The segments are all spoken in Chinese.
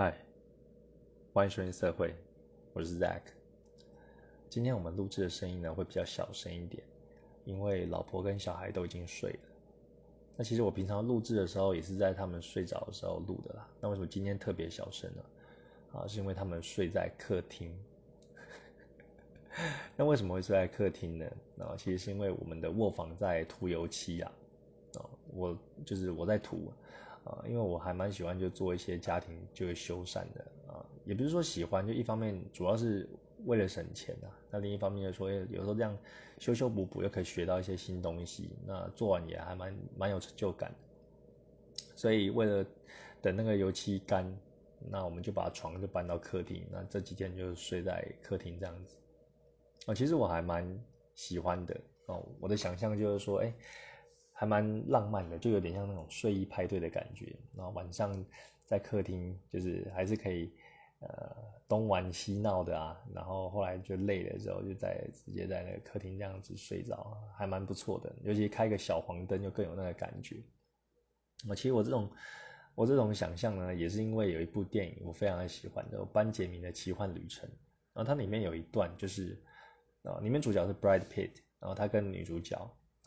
嗨，欢迎收听社会，我是 Zack。今天我们录制的声音呢会比较小声一点，因为老婆跟小孩都已经睡了。那其实我平常录制的时候也是在他们睡着的时候录的啦。那为什么今天特别小声呢？啊，是因为他们睡在客厅。那为什么会睡在客厅呢？啊，其实是因为我们的卧房在涂油漆啊。啊，我就是我在涂。啊，因为我还蛮喜欢就做一些家庭就是修缮的啊，也不是说喜欢，就一方面主要是为了省钱啊，那另一方面就说有时候这样修修补补又可以学到一些新东西，那做完也还蛮蛮有成就感。所以为了等那个油漆干，那我们就把床就搬到客厅，那这几天就睡在客厅这样子。啊，其实我还蛮喜欢的哦，我的想象就是说，哎。还蛮浪漫的，就有点像那种睡衣派对的感觉。然后晚上在客厅，就是还是可以呃东玩西闹的啊。然后后来就累了之后，就在直接在那个客厅这样子睡着，还蛮不错的。尤其开个小黄灯，就更有那个感觉。我其实我这种我这种想象呢，也是因为有一部电影我非常的喜欢，叫《班杰明的奇幻旅程》。然后它里面有一段就是啊，里面主角是 Brad Pitt，然后他跟女主角。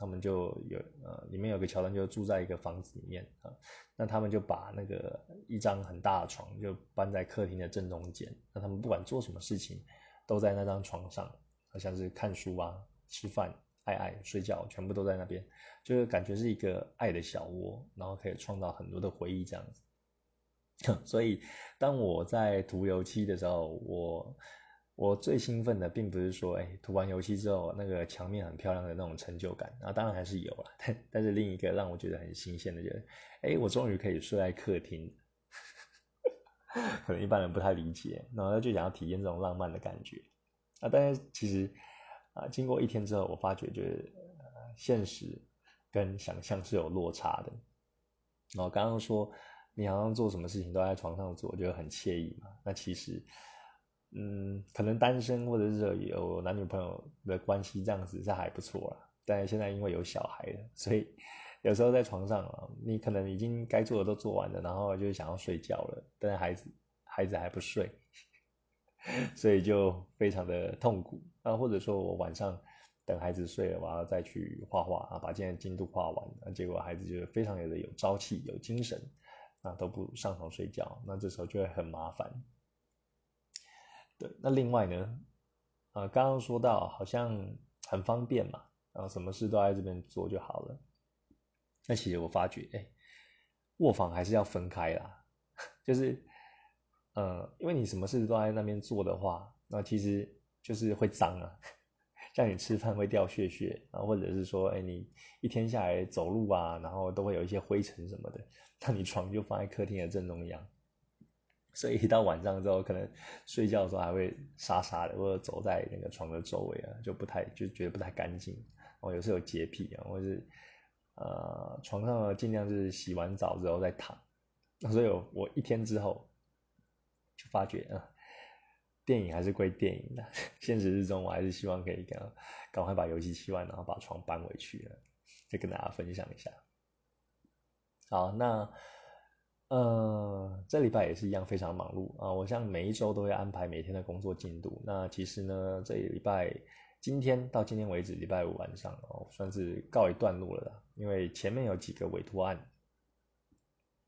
他们就有呃，里面有个桥段，就住在一个房子里面啊。那他们就把那个一张很大的床就搬在客厅的正中间。那他们不管做什么事情，都在那张床上，好像是看书啊、吃饭、爱爱、睡觉，全部都在那边，就是感觉是一个爱的小窝，然后可以创造很多的回忆这样子。所以当我在涂油漆的时候，我。我最兴奋的并不是说，哎，涂完油漆之后那个墙面很漂亮的那种成就感，啊，当然还是有了，但但是另一个让我觉得很新鲜的，就是，哎，我终于可以睡在客厅，可能一般人不太理解，然后就想要体验这种浪漫的感觉，啊，但是其实，啊，经过一天之后，我发觉就是现实跟想象是有落差的，然后刚刚说你好像做什么事情都在床上做，就很惬意嘛，那其实。嗯，可能单身或者是有男女朋友的关系这样子是还不错啦。但现在因为有小孩了，所以 有时候在床上啊，你可能已经该做的都做完了，然后就想要睡觉了，但是孩子孩子还不睡，所以就非常的痛苦啊。或者说我晚上等孩子睡了，我要再去画画啊，把今天进度画完，那结果孩子就非常的有朝气、有精神啊，都不上床睡觉，那这时候就会很麻烦。对，那另外呢，呃，刚刚说到好像很方便嘛，然后什么事都在这边做就好了。那其实我发觉，哎，卧房还是要分开啦，就是，呃，因为你什么事都在那边做的话，那其实就是会脏啊，像你吃饭会掉屑屑啊，或者是说，哎，你一天下来走路啊，然后都会有一些灰尘什么的，那你床就放在客厅的正中央。所以一到晚上之后，可能睡觉的时候还会沙沙的，或者走在那个床的周围啊，就不太就觉得不太干净。我有时候有洁癖啊，或是呃床上尽量是洗完澡之后再躺。所以我一天之后就发觉啊，电影还是归电影的，现实之中我还是希望可以赶赶快把游戏漆完，然后把床搬回去了，再跟大家分享一下。好，那。呃，这礼拜也是一样非常忙碌啊！我像每一周都会安排每天的工作进度。那其实呢，这礼拜今天到今天为止，礼拜五晚上哦，算是告一段落了啦。因为前面有几个委托案，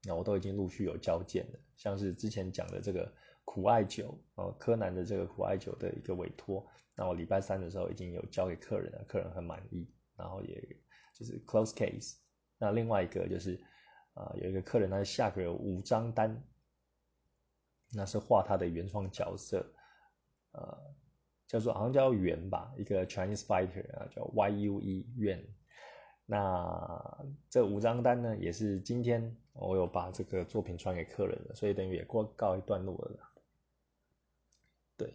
那我都已经陆续有交件了。像是之前讲的这个苦艾酒哦，柯南的这个苦艾酒的一个委托，那我礼拜三的时候已经有交给客人了，客人很满意，然后也就是 close case。那另外一个就是。啊，有一个客人，他下个五张单，那是画他的原创角色，呃，叫做好像叫圆吧，一个 Chinese fighter 啊，叫 Y U E 圆。那这五张单呢，也是今天我有把这个作品传给客人了，所以等于也过告一段落了。对，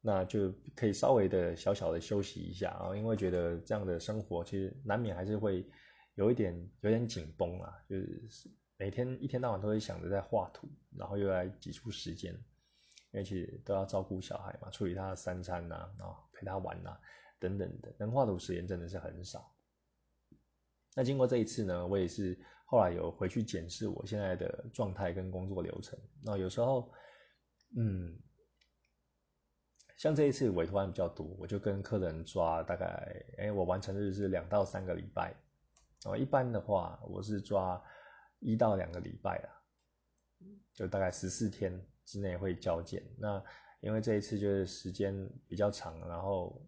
那就可以稍微的小小的休息一下啊，因为觉得这样的生活其实难免还是会。有一点有点紧绷啊，就是每天一天到晚都会想着在画图，然后又来挤出时间，因为其实都要照顾小孩嘛，处理他的三餐呐，然后陪他玩呐，等等的，能画图时间真的是很少。那经过这一次呢，我也是后来有回去检视我现在的状态跟工作流程。那有时候，嗯，像这一次委托案比较多，我就跟客人抓大概，哎，我完成日是两到三个礼拜。哦，一般的话，我是抓一到两个礼拜啊，就大概十四天之内会交件。那因为这一次就是时间比较长，然后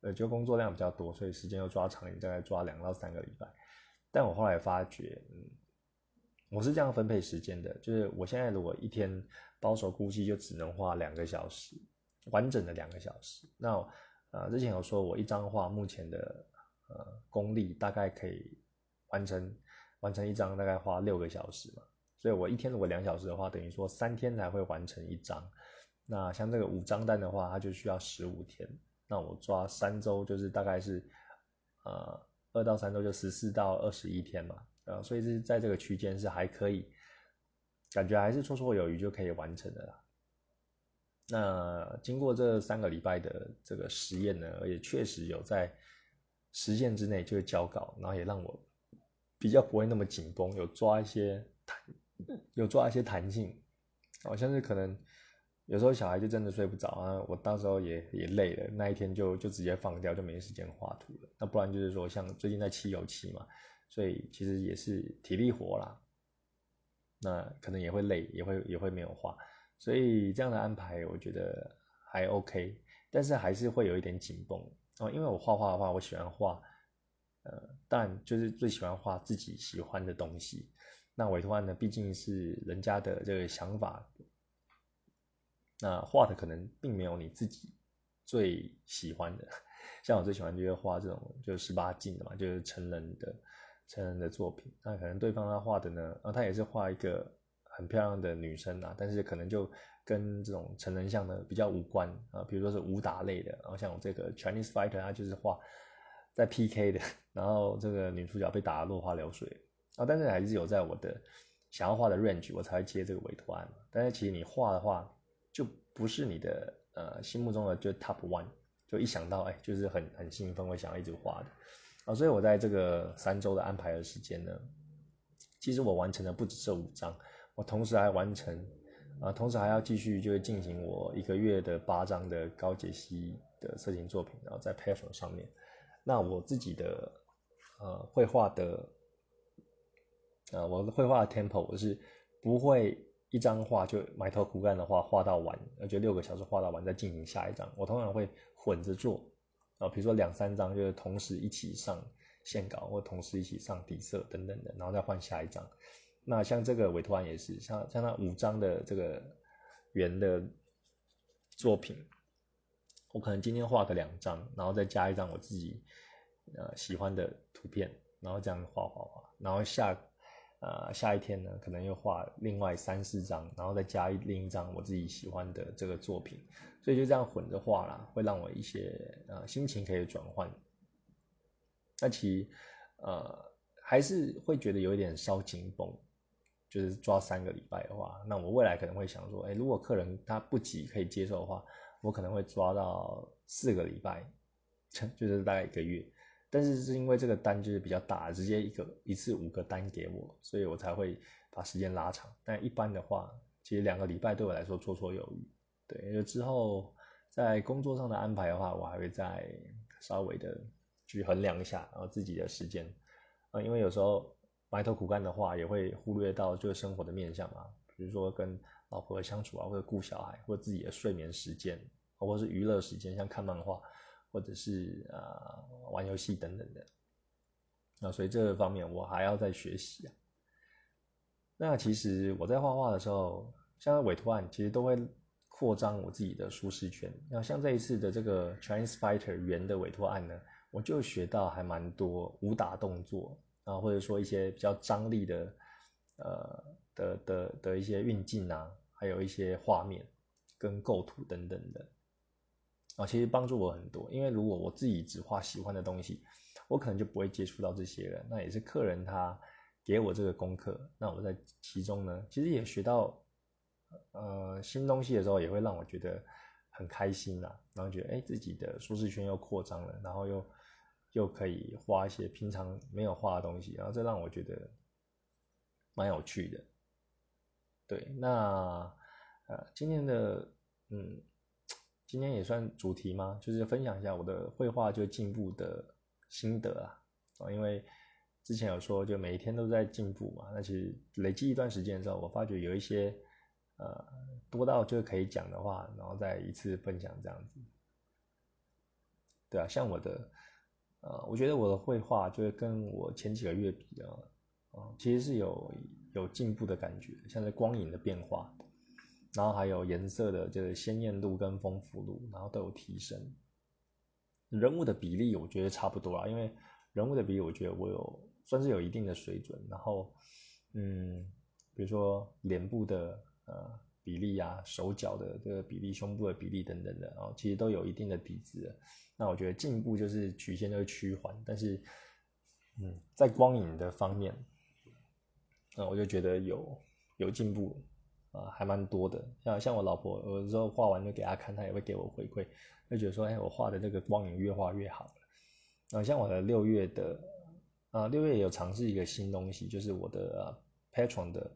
呃，就工作量比较多，所以时间又抓长，大概抓两到三个礼拜。但我后来发觉，嗯，我是这样分配时间的，就是我现在如果一天保守估计就只能花两个小时，完整的两个小时。那呃，之前有说我一张画目前的呃功力大概可以。完成完成一张大概花六个小时嘛，所以我一天如果两小时的话，等于说三天才会完成一张。那像这个五张单的话，它就需要十五天。那我抓三周就是大概是呃二到三周就十四到二十一天嘛，呃，所以是在这个区间是还可以，感觉还是绰绰有余就可以完成的啦。那经过这三个礼拜的这个实验呢，也确实有在时限之内就交稿，然后也让我。比较不会那么紧绷，有抓一些弹，有抓一些弹性，好像是可能有时候小孩就真的睡不着啊，我到时候也也累了，那一天就就直接放掉，就没时间画图了。那不然就是说像最近在漆油漆嘛，所以其实也是体力活啦，那可能也会累，也会也会没有画，所以这样的安排我觉得还 OK，但是还是会有一点紧绷哦，因为我画画的话，我喜欢画。呃，但就是最喜欢画自己喜欢的东西。那委托案呢，毕竟是人家的这个想法，那画的可能并没有你自己最喜欢的。像我最喜欢就是画这种就是十八禁的嘛，就是成人的成人的作品。那可能对方他画的呢，啊，他也是画一个很漂亮的女生啊，但是可能就跟这种成人像的比较无关啊。比如说是武打类的，然后像我这个 Chinese Fighter，他就是画。在 PK 的，然后这个女主角被打得落花流水啊，但是还是有在我的想要画的 range，我才会接这个委托案。但是其实你画的话，就不是你的呃心目中的就 top one，就一想到哎，就是很很兴奋，会想要一直画的啊。所以我在这个三周的安排的时间呢，其实我完成的不止这五张，我同时还完成啊，同时还要继续就是进行我一个月的八张的高解析的色情作品，然后在 p a p e r 上面。那我自己的呃绘画的呃我的绘画的 tempo 我是不会一张画就埋头苦干的画画到完，而且六个小时画到完再进行下一张。我通常会混着做啊，比如说两三张就是同时一起上线稿，或同时一起上底色等等的，然后再换下一张。那像这个委托案也是，像像那五张的这个圆的作品。我可能今天画个两张，然后再加一张我自己呃喜欢的图片，然后这样画画画，然后下呃下一天呢，可能又画另外三四张，然后再加一另一张我自己喜欢的这个作品，所以就这样混着画啦，会让我一些呃心情可以转换。那其实呃还是会觉得有一点稍紧绷，就是抓三个礼拜的话，那我未来可能会想说，哎，如果客人他不急可以接受的话。我可能会抓到四个礼拜，就是大概一个月，但是是因为这个单就是比较大，直接一个一次五个单给我，所以我才会把时间拉长。但一般的话，其实两个礼拜对我来说绰绰有余。对，就之后在工作上的安排的话，我还会再稍微的去衡量一下，然后自己的时间啊，因为有时候埋头苦干的话，也会忽略到就是生活的面向嘛，比如说跟。老婆的相处啊，或者顾小孩，或者自己的睡眠时间，或者是娱乐时间，像看漫画，或者是啊玩游戏等等的。那所以这方面我还要再学习啊。那其实我在画画的时候，像委托案，其实都会扩张我自己的舒适圈。那像这一次的这个 Chinese Fighter 圆的委托案呢，我就学到还蛮多武打动作啊，或者说一些比较张力的呃的的的一些运镜啊。还有一些画面跟构图等等的啊，其实帮助我很多。因为如果我自己只画喜欢的东西，我可能就不会接触到这些了。那也是客人他给我这个功课，那我在其中呢，其实也学到呃新东西的时候，也会让我觉得很开心呐。然后觉得哎，自己的舒适圈又扩张了，然后又又可以画一些平常没有画的东西，然后这让我觉得蛮有趣的。对，那呃，今天的嗯，今天也算主题吗？就是分享一下我的绘画就进步的心得啊。啊，因为之前有说就每一天都在进步嘛，那其实累积一段时间之后，我发觉有一些呃多到就可以讲的话，然后再一次分享这样子。对啊，像我的。呃，我觉得我的绘画就是跟我前几个月比啊，啊，其实是有有进步的感觉，像是光影的变化，然后还有颜色的这个鲜艳度跟丰富度，然后都有提升。人物的比例我觉得差不多啦，因为人物的比例我觉得我有算是有一定的水准，然后嗯，比如说脸部的呃比例啊，手脚的这个比例，胸部的比例等等的，然后其实都有一定的底子。那我觉得进步就是曲线就是趋缓，但是，嗯，在光影的方面，那我就觉得有有进步啊，还蛮多的。像像我老婆，有时候画完就给她看，她也会给我回馈，就觉得说，哎，我画的这个光影越画越好了。啊，像我的六月的啊，六月有尝试一个新东西，就是我的 Patron 的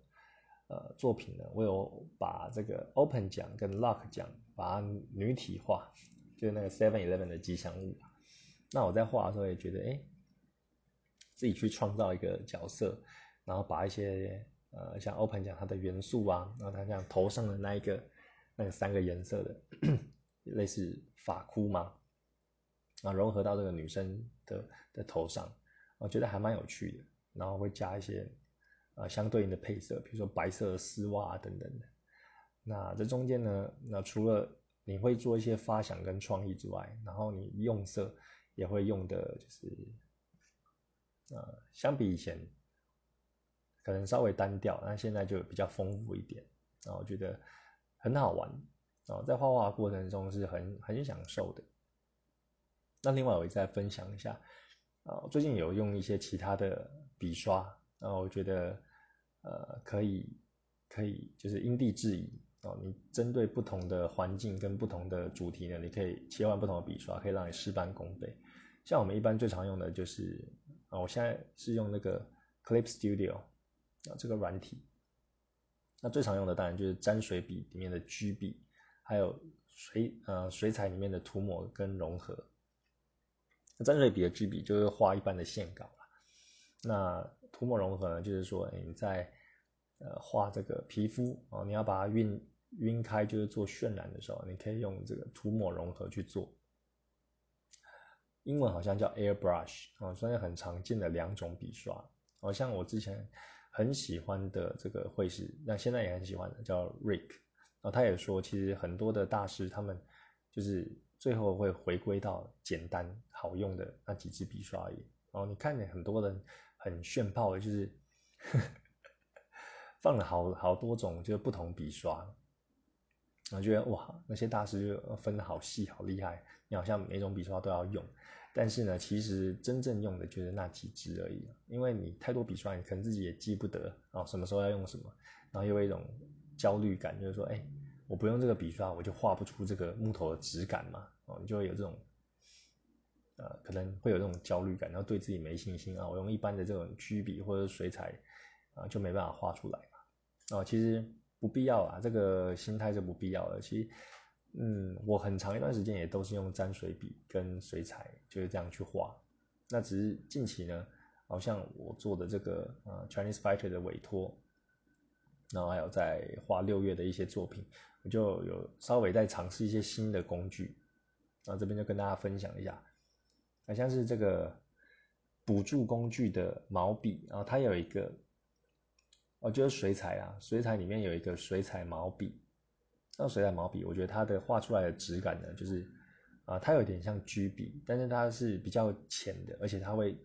呃作品呢，我有把这个 Open 奖跟 Lock 奖把它女体化。就是那个 Seven Eleven 的吉祥物，那我在画的时候也觉得，哎，自己去创造一个角色，然后把一些呃像 Open 讲它的元素啊，然后它像头上的那一个那三个颜色的类似发箍嘛，啊融合到这个女生的的头上，我觉得还蛮有趣的，然后会加一些呃相对应的配色，比如说白色的丝袜等等的。那这中间呢，那除了你会做一些发想跟创意之外，然后你用色也会用的，就是，呃，相比以前可能稍微单调，那现在就比较丰富一点，然后我觉得很好玩，然后在画画过程中是很很享受的。那另外我也再分享一下，啊，最近有用一些其他的笔刷，然后我觉得，呃，可以可以就是因地制宜。哦，你针对不同的环境跟不同的主题呢，你可以切换不同的笔刷，可以让你事半功倍。像我们一般最常用的就是啊，我现在是用那个 Clip Studio 这个软体。那最常用的当然就是沾水笔里面的 G 笔，还有水呃水彩里面的涂抹跟融合。那沾水笔的 G 笔就是画一般的线稿啦。那涂抹融合呢，就是说你在呃画这个皮肤哦，你要把它晕。晕开就是做渲染的时候，你可以用这个涂抹融合去做。英文好像叫 airbrush 啊，算是很常见的两种笔刷。好像我之前很喜欢的这个绘师，那现在也很喜欢的叫 Rick，然后他也说，其实很多的大师他们就是最后会回归到简单好用的那几支笔刷而已。然后你看见很多人很炫炮的，就是 放了好好多种就是不同笔刷。然后觉得哇，那些大师就分的好细，好厉害。你好像每种笔刷都要用，但是呢，其实真正用的就是那几支而已。因为你太多笔刷，你可能自己也记不得啊，什么时候要用什么，然后又有一种焦虑感，就是说，哎，我不用这个笔刷，我就画不出这个木头的质感嘛。哦，你就会有这种，呃，可能会有这种焦虑感，然后对自己没信心啊。我用一般的这种曲笔或者水彩啊，就没办法画出来嘛。哦，其实。不必要啊，这个心态是不必要的。其实，嗯，我很长一段时间也都是用沾水笔跟水彩就是这样去画。那只是近期呢，好像我做的这个呃 Chinese Fighter 的委托，然后还有在画六月的一些作品，我就有稍微在尝试一些新的工具。然后这边就跟大家分享一下，好像是这个补助工具的毛笔，然后它有一个。哦，就是水彩啊，水彩里面有一个水彩毛笔，那水彩毛笔，我觉得它的画出来的质感呢，就是啊，它有点像居笔，但是它是比较浅的，而且它会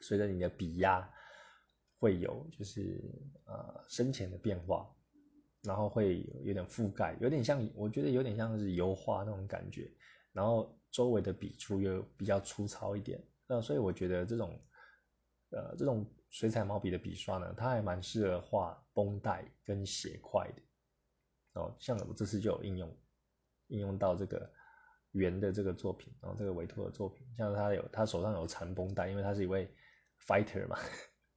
随着你的笔压会有就是呃深浅的变化，然后会有点覆盖，有点像，我觉得有点像是油画那种感觉，然后周围的笔触又比较粗糙一点，那所以我觉得这种呃这种。水彩毛笔的笔刷呢，它还蛮适合画绷带跟斜块的哦。像我这次就有应用，应用到这个圆的这个作品，然后这个委托的作品，像他有他手上有缠绷带，因为他是一位 fighter 嘛，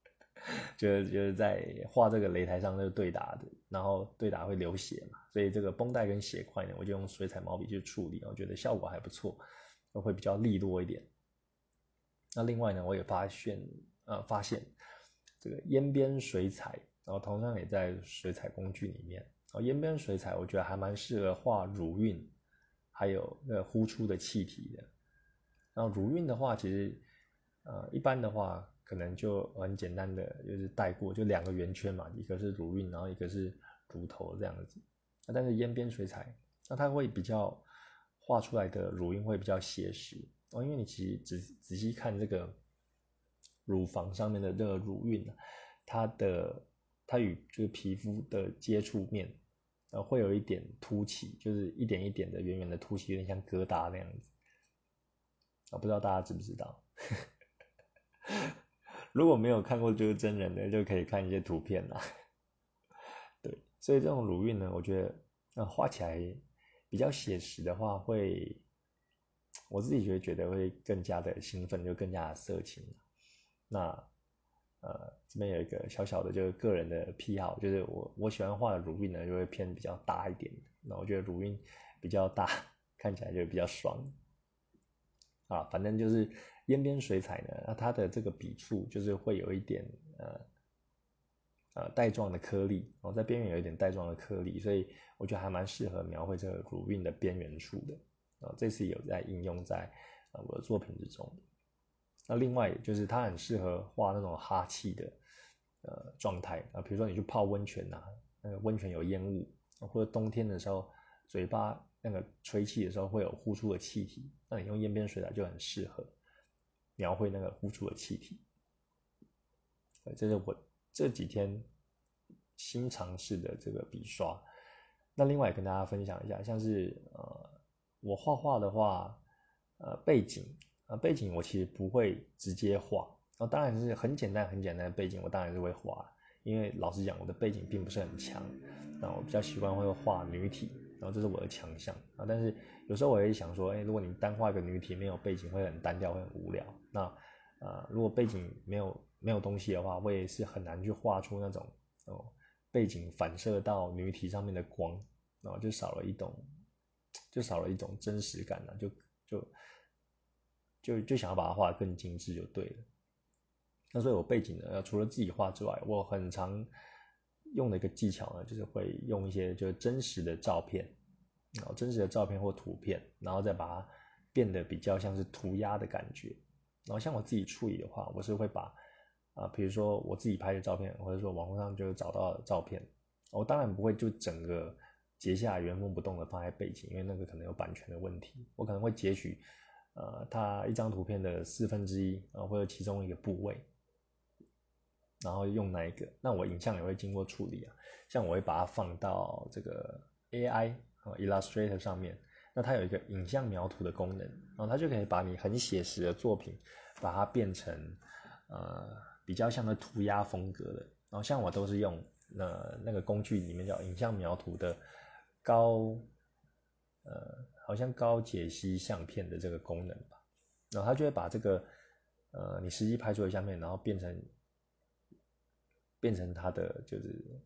就是就是在画这个擂台上那个对打的，然后对打会流血嘛，所以这个绷带跟血块呢，我就用水彩毛笔去处理，我觉得效果还不错，会比较利落一点。那另外呢，我也发现呃发现这个烟边水彩，然后同样也在水彩工具里面，然后烟边水彩我觉得还蛮适合画乳晕，还有那个呼出的气体的。然后乳晕的话，其实呃一般的话。可能就很简单的，就是带过，就两个圆圈嘛，一个是乳晕，然后一个是乳头这样子。那但是烟边水彩，那它会比较画出来的乳晕会比较写实哦，因为你其实仔仔细看这个乳房上面的这个乳晕，它的它与这个皮肤的接触面，呃，会有一点凸起，就是一点一点的圆圆的凸起，有点像疙瘩那样子。啊，不知道大家知不知道？如果没有看过就是真人的，就可以看一些图片啦。对，所以这种乳晕呢，我觉得呃画起来比较写实的话，会我自己觉得觉得会更加的兴奋，就更加的色情。那呃这边有一个小小的，就是个人的癖好，就是我我喜欢画的乳晕呢，就会偏比较大一点。那我觉得乳晕比较大，看起来就比较爽。啊，反正就是。烟边水彩呢，那它的这个笔触就是会有一点呃呃带状的颗粒，然后在边缘有一点带状的颗粒，所以我觉得还蛮适合描绘这个乳晕的边缘处的。啊，这次有在应用在呃我的作品之中。那另外就是它很适合画那种哈气的呃状态啊，比如说你去泡温泉呐，那个温泉有烟雾，或者冬天的时候嘴巴那个吹气的时候会有呼出的气体，那你用烟边水彩就很适合。描绘那个呼出的气体，这是我这几天新尝试的这个笔刷。那另外也跟大家分享一下，像是呃，我画画的话，呃，背景啊，背景我其实不会直接画，然后当然是很简单很简单的背景，我当然是会画，因为老实讲，我的背景并不是很强，那我比较习惯会画女体，然后这是我的强项啊，但是。有时候我也想说，哎，如果你单画一个女体，没有背景会很单调，会很无聊。那，呃，如果背景没有没有东西的话，我也是很难去画出那种哦，背景反射到女体上面的光，然后就少了一种，就少了一种真实感了，就就就就想要把它画得更精致就对了。那所以我背景呢，除了自己画之外，我很常用的一个技巧呢，就是会用一些就是真实的照片。然后真实的照片或图片，然后再把它变得比较像是涂鸦的感觉。然后像我自己处理的话，我是会把啊，比如说我自己拍的照片，或者说网络上就找到的照片，我当然不会就整个截下来原封不动的放在背景，因为那个可能有版权的问题。我可能会截取呃它一张图片的四分之一啊，或者其中一个部位，然后用那一个。那我影像也会经过处理啊，像我会把它放到这个 AI。Illustrator 上面，那它有一个影像描图的功能，然后它就可以把你很写实的作品，把它变成呃比较像个涂鸦风格的。然后像我都是用那那个工具里面叫影像描图的高呃好像高解析相片的这个功能吧，然后它就会把这个呃你实际拍出的相片，然后变成变成它的就是。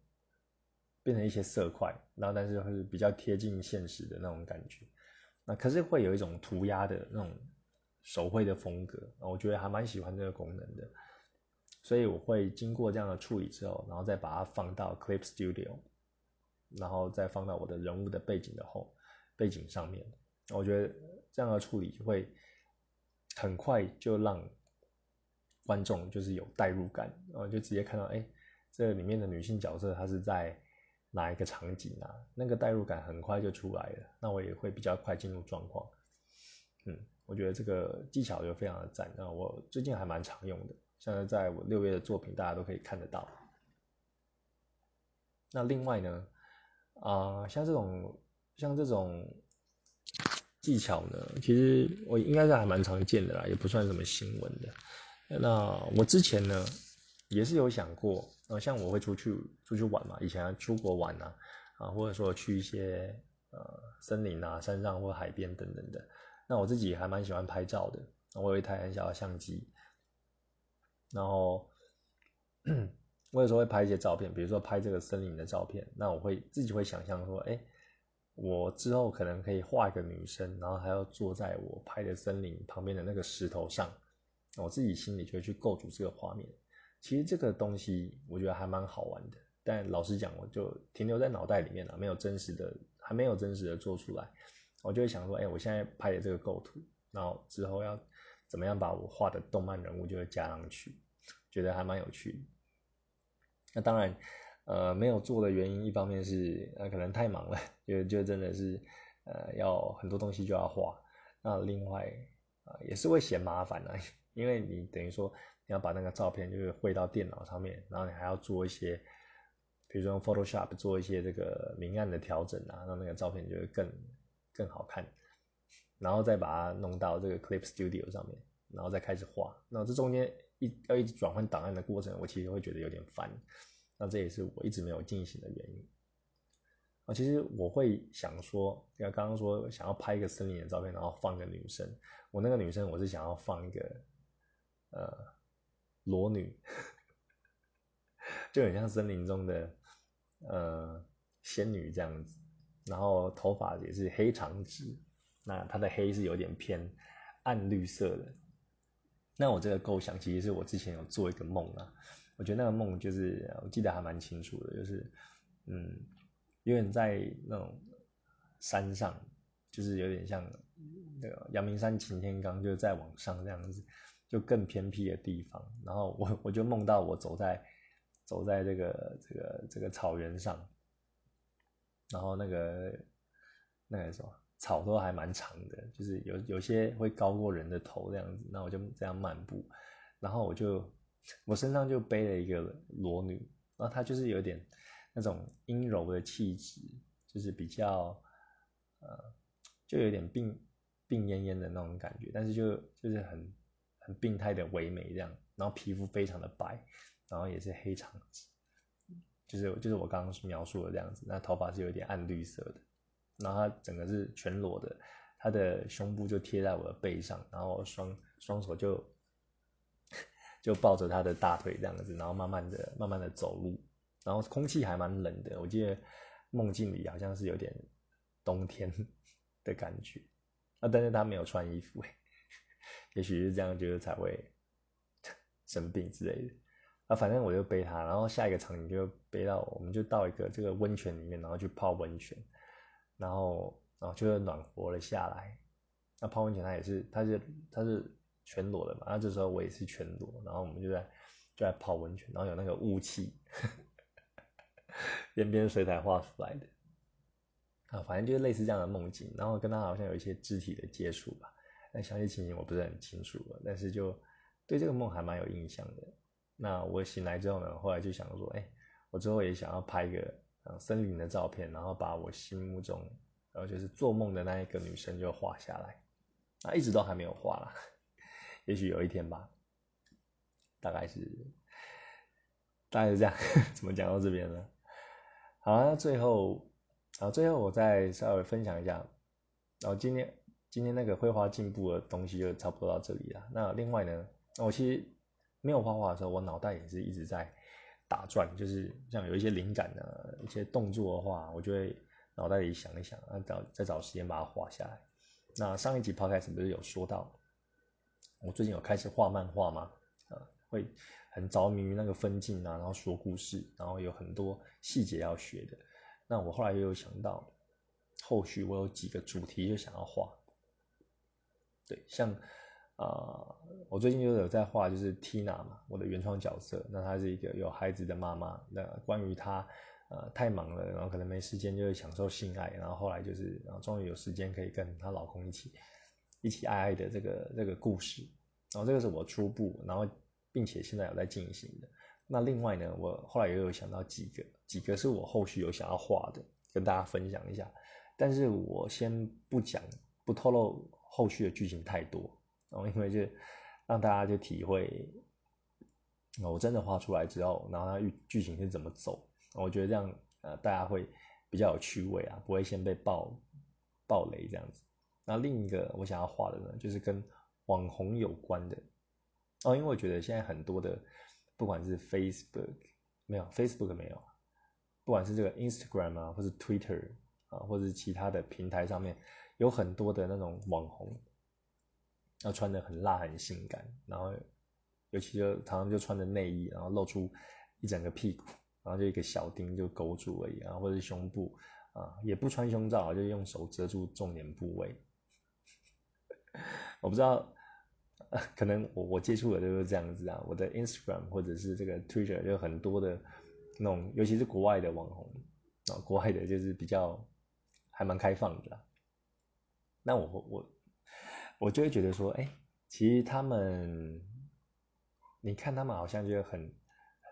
变成一些色块，然后但是会比较贴近现实的那种感觉，那可是会有一种涂鸦的那种手绘的风格，我觉得还蛮喜欢这个功能的，所以我会经过这样的处理之后，然后再把它放到 Clip Studio，然后再放到我的人物的背景的后面背景上面，我觉得这样的处理会很快就让观众就是有代入感，然后就直接看到，哎，这里面的女性角色她是在。哪一个场景啊？那个代入感很快就出来了，那我也会比较快进入状况。嗯，我觉得这个技巧就非常的赞，那我最近还蛮常用的，像是在我六月的作品，大家都可以看得到。那另外呢，啊，像这种像这种技巧呢，其实我应该是还蛮常见的啦，也不算什么新闻的。那我之前呢？也是有想过，呃，像我会出去出去玩嘛，以前出国玩呐，啊，或者说去一些呃森林啊、山上或海边等等的。那我自己还蛮喜欢拍照的，我有一台很小的相机，然后 我有时候会拍一些照片，比如说拍这个森林的照片，那我会自己会想象说，哎，我之后可能可以画一个女生，然后还要坐在我拍的森林旁边的那个石头上，我自己心里就会去构筑这个画面。其实这个东西我觉得还蛮好玩的，但老实讲，我就停留在脑袋里面了，没有真实的，还没有真实的做出来。我就会想说，哎，我现在拍的这个构图，然后之后要怎么样把我画的动漫人物就会加上去，觉得还蛮有趣的。那当然，呃，没有做的原因，一方面是呃可能太忙了，就就真的是呃要很多东西就要画。那另外啊也是会嫌麻烦的，因为你等于说你要把那个照片就是汇到电脑上面，然后你还要做一些，比如说用 Photoshop 做一些这个明暗的调整啊，让那个照片就会更更好看，然后再把它弄到这个 Clip Studio 上面，然后再开始画。那这中间。一要一直转换档案的过程，我其实会觉得有点烦，那这也是我一直没有进行的原因。啊，其实我会想说，像刚刚说想要拍一个森林的照片，然后放个女生，我那个女生我是想要放一个呃裸女，就很像森林中的呃仙女这样子，然后头发也是黑长直，那她的黑是有点偏暗绿色的。那我这个构想其实是我之前有做一个梦啊，我觉得那个梦就是我记得还蛮清楚的，就是嗯，有点在那种山上，就是有点像那个阳明山擎天岗，就在往上这样子，就更偏僻的地方。然后我我就梦到我走在走在这个这个这个草原上，然后那个那个什么。草都还蛮长的，就是有有些会高过人的头这样子，那我就这样漫步，然后我就我身上就背了一个裸女，然后她就是有点那种阴柔的气质，就是比较呃，就有点病病恹恹的那种感觉，但是就就是很很病态的唯美这样，然后皮肤非常的白，然后也是黑长直，就是就是我刚刚描述的这样子，那头发是有点暗绿色的。然后她整个是全裸的，他的胸部就贴在我的背上，然后双双手就就抱着他的大腿这样子，然后慢慢的、慢慢的走路，然后空气还蛮冷的，我记得梦境里好像是有点冬天的感觉，啊，但是他没有穿衣服，也许是这样，觉得才会 生病之类的，啊，反正我就背他，然后下一个场景就背到，我们就到一个这个温泉里面，然后去泡温泉。然后，然后就暖和了下来。那泡温泉，他也是，他是，他是全裸的嘛。那这时候我也是全裸，然后我们就在就在泡温泉，然后有那个雾气，边边水彩画出来的。啊，反正就是类似这样的梦境。然后跟他好像有一些肢体的接触吧。但详细情形我不是很清楚，但是就对这个梦还蛮有印象的。那我醒来之后呢，后来就想说，哎，我之后也想要拍一个。森林的照片，然后把我心目中，然后就是做梦的那一个女生就画下来，啊，一直都还没有画啦，也许有一天吧，大概是，大概是这样，怎么讲到这边呢？好那最后，啊，最后我再稍微分享一下，然后今天今天那个绘画进步的东西就差不多到这里了。那另外呢，我其实没有画画的时候，我脑袋也是一直在。打转就是像有一些灵感的一些动作的话，我就会脑袋里想一想，啊找再找时间把它画下来。那上一集 podcast 不是有说到，我最近有开始画漫画吗？啊，会很着迷于那个分镜啊，然后说故事，然后有很多细节要学的。那我后来又有想到，后续我有几个主题就想要画，对，像。啊，我最近就有在画，就是 Tina 嘛，我的原创角色。那她是一个有孩子的妈妈。那关于她，呃，太忙了，然后可能没时间，就是享受性爱。然后后来就是，然后终于有时间可以跟她老公一起，一起爱爱的这个这个故事。然后这个是我初步，然后并且现在有在进行的。那另外呢，我后来也有想到几个，几个是我后续有想要画的，跟大家分享一下。但是我先不讲，不透露后续的剧情太多。然后因为就让大家就体会，我真的画出来之后，然后它剧剧情是怎么走，我觉得这样呃大家会比较有趣味啊，不会先被爆爆雷这样子。那另一个我想要画的呢，就是跟网红有关的哦，因为我觉得现在很多的不管是 Facebook 没有 Facebook 没有，不管是这个 Instagram 啊，或是 Twitter 啊，或者是其他的平台上面，有很多的那种网红，要穿的很辣很性感，然后尤其就常常就穿着内衣，然后露出一整个屁股，然后就一个小丁就勾住而已啊，或者是胸部啊，也不穿胸罩，就用手遮住重点部位。我不知道，可能我我接触的都是这样子啊。我的 Instagram 或者是这个 Twitter 就很多的那种，尤其是国外的网红啊，国外的就是比较还蛮开放的。那我我我就会觉得说，哎，其实他们，你看他们好像就很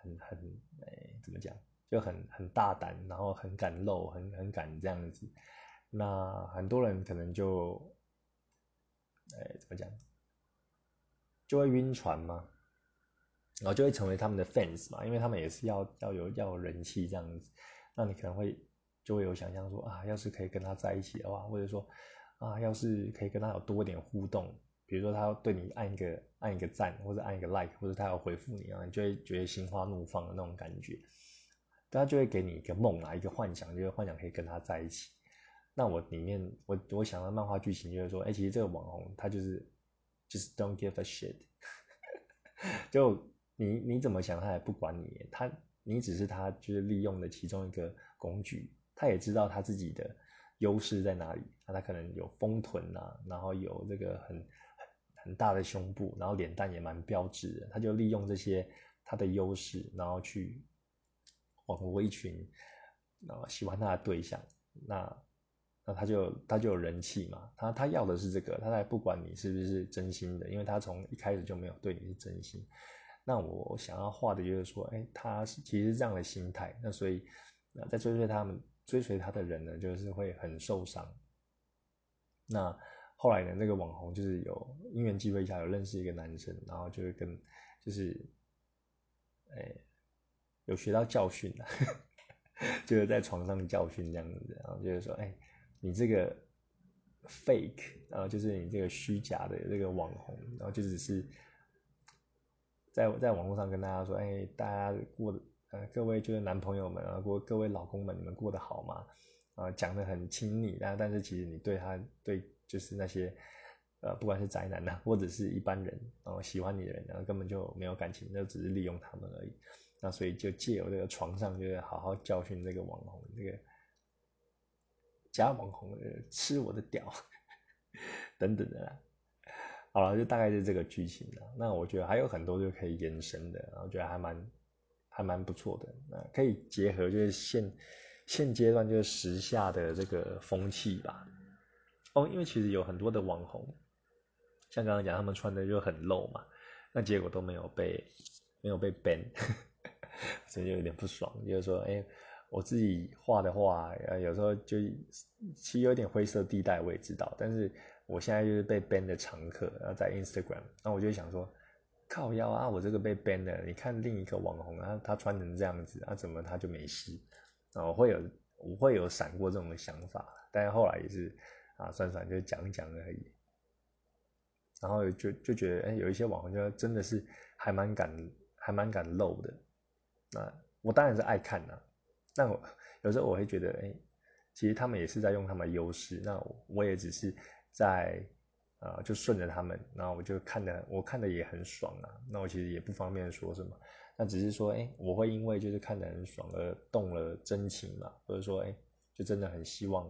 很很，哎，怎么讲，就很很大胆，然后很敢露，很很敢这样子。那很多人可能就。哎，怎么讲？就会晕船嘛，然后就会成为他们的 fans 嘛，因为他们也是要要有要有人气这样子。那你可能会就会有想象说啊，要是可以跟他在一起的话，或者说啊，要是可以跟他有多一点互动，比如说他要对你按一个按一个赞，或者按一个 like，或者他要回复你啊，你就会觉得心花怒放的那种感觉。他就会给你一个梦啊，一个幻想，就是幻想可以跟他在一起。那我里面我我想到漫画剧情就是说，哎，其实这个网红他就是就是 don't give a shit，就你你怎么想他也不管你，他你只是他就是利用的其中一个工具，他也知道他自己的优势在哪里，那他可能有丰臀啊，然后有这个很很大的胸部，然后脸蛋也蛮标志的，他就利用这些他的优势，然后去网罗一群啊喜欢他的对象，那。那他就他就有人气嘛，他他要的是这个，他才不管你是不是真心的，因为他从一开始就没有对你是真心。那我想要画的就是说，哎，他是其实是这样的心态，那所以那在追随他们追随他的人呢，就是会很受伤。那后来呢，那个网红就是有因缘机会下有认识一个男生，然后就会跟就是，哎，有学到教训的，就是在床上教训这样子，然后就是说，哎。你这个 fake，啊就是你这个虚假的这个网红，然后就只是在在网络上跟大家说，哎，大家过的，呃，各位就是男朋友们啊，过各位老公们，你们过得好吗？啊，讲的很亲昵，但但是其实你对他对就是那些呃，不管是宅男呐，或者是一般人，然后喜欢你的人，然后根本就没有感情，就只是利用他们而已。那所以就借由这个床上，就是好好教训这个网红，这个。假网红吃我的屌，等等的啦。好了，就大概是这个剧情了。那我觉得还有很多就可以延伸的，然后觉得还蛮还蛮不错的。那可以结合就是现现阶段就是时下的这个风气吧。哦，因为其实有很多的网红，像刚刚讲他们穿的就很露嘛，那结果都没有被没有被 ban，所以就有点不爽，就是说，哎。我自己画的画，呃，有时候就其实有点灰色地带，我也知道。但是我现在就是被 ban 的常客，然后在 Instagram，那我就想说，靠腰啊，我这个被 ban 了。你看另一个网红啊，他穿成这样子，啊，怎么他就没事？啊，我会有我会有闪过这种想法，但是后来也是啊，算算就讲讲而已。然后就就觉得，哎，有一些网红就真的是还蛮敢还蛮敢露的。那我当然是爱看的。那我有时候我会觉得，哎，其实他们也是在用他们的优势。那我也只是在，呃，就顺着他们，然后我就看的，我看的也很爽啊。那我其实也不方便说什么，那只是说，哎，我会因为就是看的很爽而动了真情嘛，或者说，哎，就真的很希望，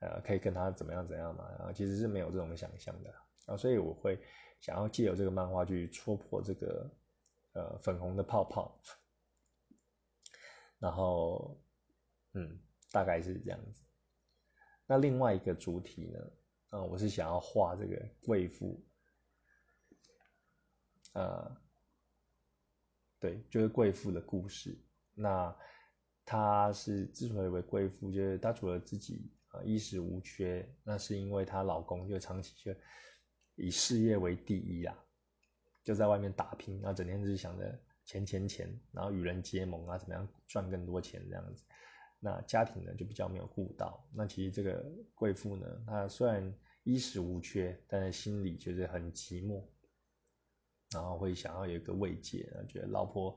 呃，可以跟他怎么样怎样嘛。然后其实是没有这种想象的，然啊，所以我会想要借由这个漫画去戳破这个，呃，粉红的泡泡。然后，嗯，大概是这样子。那另外一个主题呢，啊，我是想要画这个贵妇，呃，对，就是贵妇的故事。那她是之所以为贵妇，就是她除了自己啊衣食无缺，那是因为她老公就长期就以事业为第一啊，就在外面打拼，然后整天就是想着。钱钱钱，然后与人结盟啊，怎么样赚更多钱这样子？那家庭呢就比较没有顾到。那其实这个贵妇呢，她虽然衣食无缺，但是心里就是很寂寞。然后会想要有一个慰藉，觉得老婆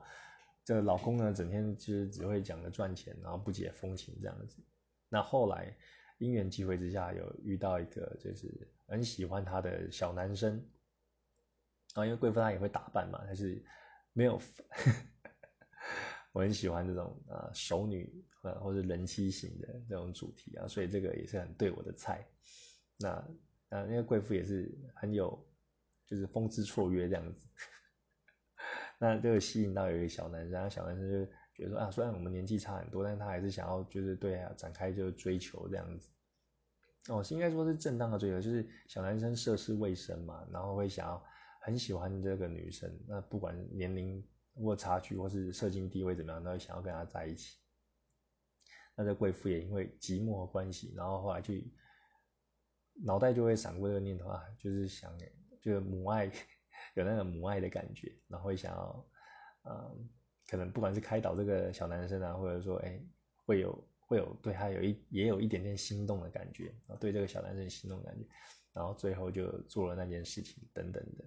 这个老公呢，整天就是只会讲着赚钱，然后不解风情这样子。那后来因缘际会之下，有遇到一个就是很喜欢他的小男生，啊，因为贵妇她也会打扮嘛，她是没有，我很喜欢这种啊熟女啊或者人妻型的这种主题啊，所以这个也是很对我的菜。那啊，那个贵妇也是很有。就是风姿绰约这样子，那这个吸引到有一个小男生，小男生就觉得说啊，虽然我们年纪差很多，但他还是想要就是对啊展开就是追求这样子。哦，是应该说是正当的追求，就是小男生涉世未深嘛，然后会想要很喜欢这个女生，那不管年龄或差距或是社经地位怎么样，都会想要跟她在一起。那这贵妇也因为寂寞关系，然后后来就脑袋就会闪过这个念头啊，就是想。就是母爱 有那种母爱的感觉，然后会想要，嗯，可能不管是开导这个小男生啊，或者说，哎，会有会有对他有一也有一点点心动的感觉，对这个小男生心动感觉，然后最后就做了那件事情等等的，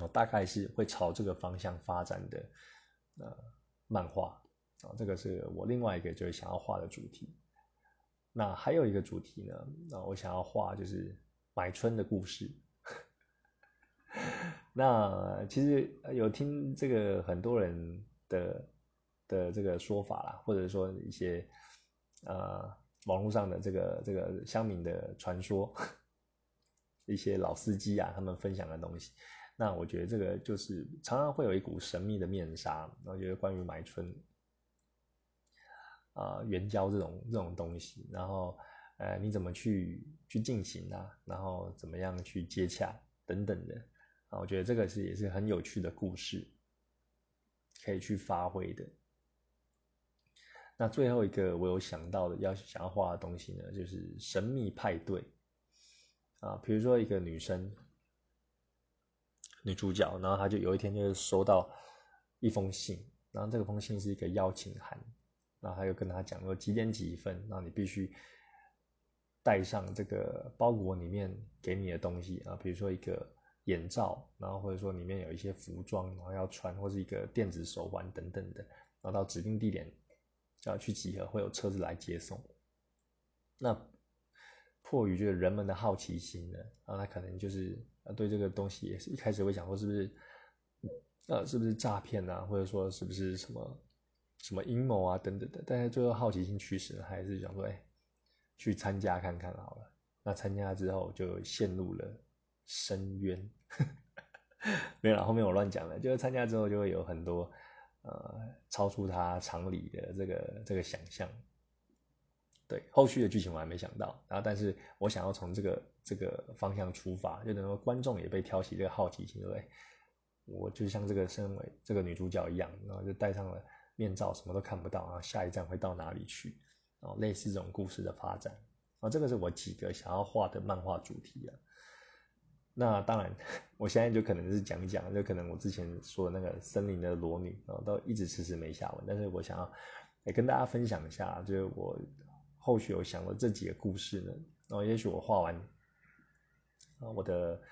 哦，大概是会朝这个方向发展的，呃，漫画啊，这个是我另外一个就是想要画的主题。那还有一个主题呢，那我想要画就是买春的故事。那其实有听这个很多人的的这个说法啦，或者说一些呃网络上的这个这个乡民的传说，一些老司机啊他们分享的东西，那我觉得这个就是常常会有一股神秘的面纱。我觉得关于买春啊援交这种这种东西，然后呃你怎么去去进行啊，然后怎么样去接洽等等的。啊，我觉得这个是也是很有趣的故事，可以去发挥的。那最后一个我有想到的要想要画的东西呢，就是神秘派对啊，比如说一个女生，女主角，然后她就有一天就是收到一封信，然后这个封信是一个邀请函，然后她又跟她讲说几点几分，然后你必须带上这个包裹里面给你的东西啊，比如说一个。眼罩，然后或者说里面有一些服装，然后要穿，或是一个电子手环等等的，然后到指定地点要去集合，会有车子来接送。那迫于就是人们的好奇心呢，然后他可能就是呃对这个东西也是一开始会想说是不是呃是不是诈骗啊，或者说是不是什么什么阴谋啊等等的，但是最后好奇心驱使，还是想说哎去参加看看好了。那参加之后就陷入了。深渊，没有了。后面我乱讲了，就是参加之后就会有很多呃超出他常理的这个这个想象。对，后续的剧情我还没想到，然后但是我想要从这个这个方向出发，就等于说观众也被挑起这个好奇心，对不对？我就像这个身为这个女主角一样，然后就戴上了面罩，什么都看不到，然后下一站会到哪里去？然后类似这种故事的发展，啊，这个是我几个想要画的漫画主题啊。那当然，我现在就可能是讲讲，就可能我之前说的那个森林的裸女啊，都一直迟迟没下文。但是我想要也跟大家分享一下，就是我后续有想了这几个故事呢。然后也许我画完啊我的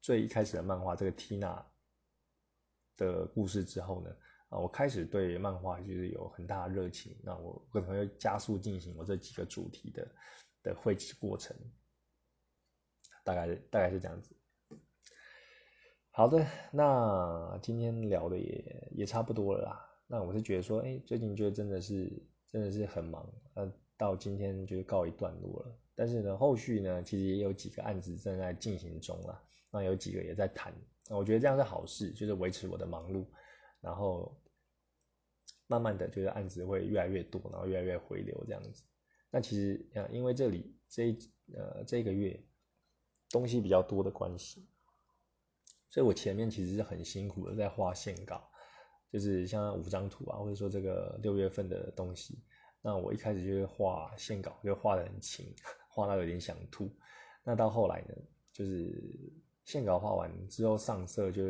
最一开始的漫画这个 Tina 的故事之后呢，啊我开始对漫画就是有很大的热情。那我可能会加速进行我这几个主题的的绘制过程。大概大概是这样子。好的，那今天聊的也也差不多了啦。那我是觉得说，哎，最近就真的是真的是很忙，呃，到今天就告一段落了。但是呢，后续呢，其实也有几个案子正在进行中啊。那有几个也在谈，那我觉得这样是好事，就是维持我的忙碌，然后慢慢的，就是案子会越来越多，然后越来越回流这样子。那其实啊，因为这里这呃这个月。东西比较多的关系，所以我前面其实是很辛苦的在画线稿，就是像五张图啊，或者说这个六月份的东西，那我一开始就是画线稿，就画的很轻，画到有点想吐。那到后来呢，就是线稿画完之后上色，就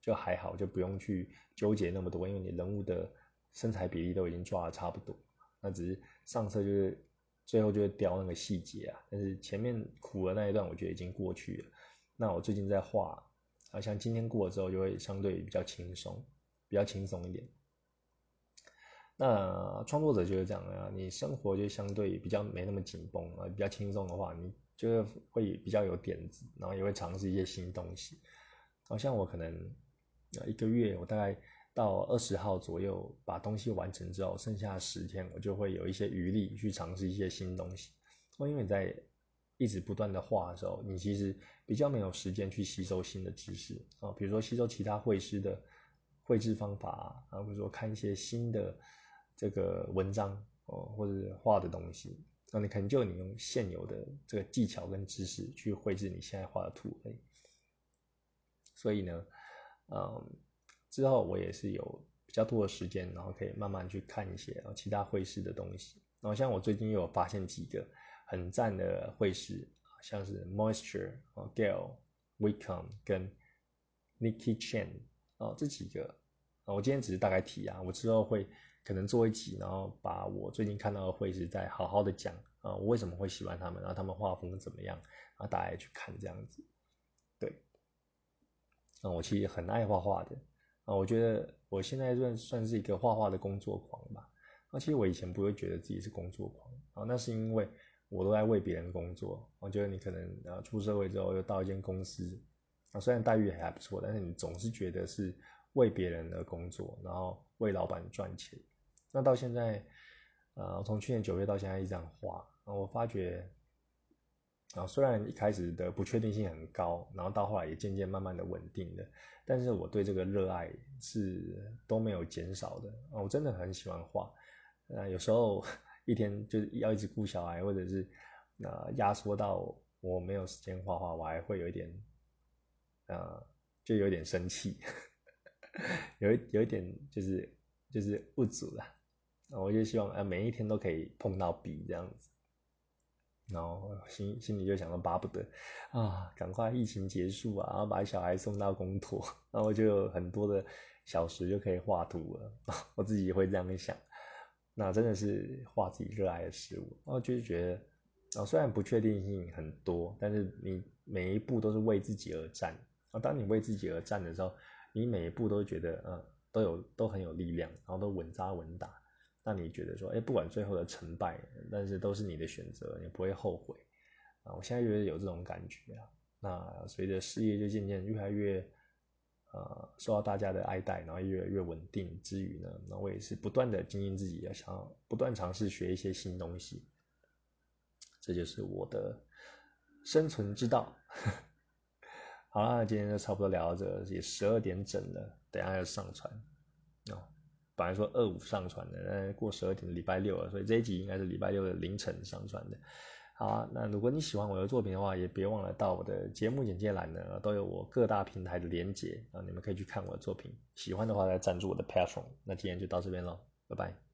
就还好，就不用去纠结那么多，因为你人物的身材比例都已经抓的差不多，那只是上色就是。最后就会雕那个细节啊，但是前面苦的那一段我觉得已经过去了。那我最近在画好，像今天过了之后就会相对比较轻松，比较轻松一点。那创作者就是这样啊，你生活就相对比较没那么紧绷啊，比较轻松的话，你就会比较有点子，然后也会尝试一些新东西。好像我可能一个月，我大概到二十号左右把东西完成之后，剩下十天我就会有一些余力去尝试一些新东西。因为你在一直不断的画的时候，你其实比较没有时间去吸收新的知识啊，比如说吸收其他绘师的绘制方法啊，或者说看一些新的。这个文章哦，或者是画的东西，那你可能就你用现有的这个技巧跟知识去绘制你现在画的图。所以呢，嗯，之后我也是有比较多的时间，然后可以慢慢去看一些啊其他绘师的东西。然后像我最近又有发现几个很赞的绘师，像是 Moisture 啊，Gail Wickham 跟 Nikki Chen 哦这几个，我今天只是大概提啊，我之后会。可能做一集，然后把我最近看到的会是再好好的讲啊，我为什么会喜欢他们，然后他们画风怎么样，然后大家也去看这样子。对，啊，我其实很爱画画的啊，我觉得我现在算算是一个画画的工作狂吧。啊，其实我以前不会觉得自己是工作狂啊，那是因为我都在为别人工作。我觉得你可能啊出社会之后又到一间公司啊，虽然待遇还不错，但是你总是觉得是为别人而工作，然后为老板赚钱。那到现在，呃，从去年九月到现在一直这样画，我发觉，啊，虽然一开始的不确定性很高，然后到后来也渐渐慢慢的稳定了，但是我对这个热爱是都没有减少的啊，我真的很喜欢画，呃，有时候一天就是要一直顾小孩，或者是呃压缩到我没有时间画画，我还会有一点，呃，就有点生气，有一有一点就是就是不足了。我就希望，呃，每一天都可以碰到笔这样子，然后心心里就想到巴不得，啊，赶快疫情结束啊，然后把小孩送到公托，然后就有很多的小时就可以画图了。我自己会这样想，那真的是画自己热爱的事物。然后就是觉得，啊，虽然不确定性很多，但是你每一步都是为自己而战。啊，当你为自己而战的时候，你每一步都觉得，嗯，都有都很有力量，然后都稳扎稳打。那你觉得说，哎，不管最后的成败，但是都是你的选择，你不会后悔啊！我现在觉得有这种感觉啊。那随着事业就渐渐越来越，呃，受到大家的爱戴，然后越来越稳定之余呢，那我也是不断的经营自己，想要不断尝试学一些新东西。这就是我的生存之道。好了，今天就差不多聊到这，也十二点整了，等下要上传哦。本来说二五上传的，但过十二点礼拜六了，所以这一集应该是礼拜六的凌晨上传的。好啊，那如果你喜欢我的作品的话，也别忘了到我的节目简介栏呢，都有我各大平台的连接啊，你们可以去看我的作品。喜欢的话来赞助我的 Patron。那今天就到这边喽，拜拜。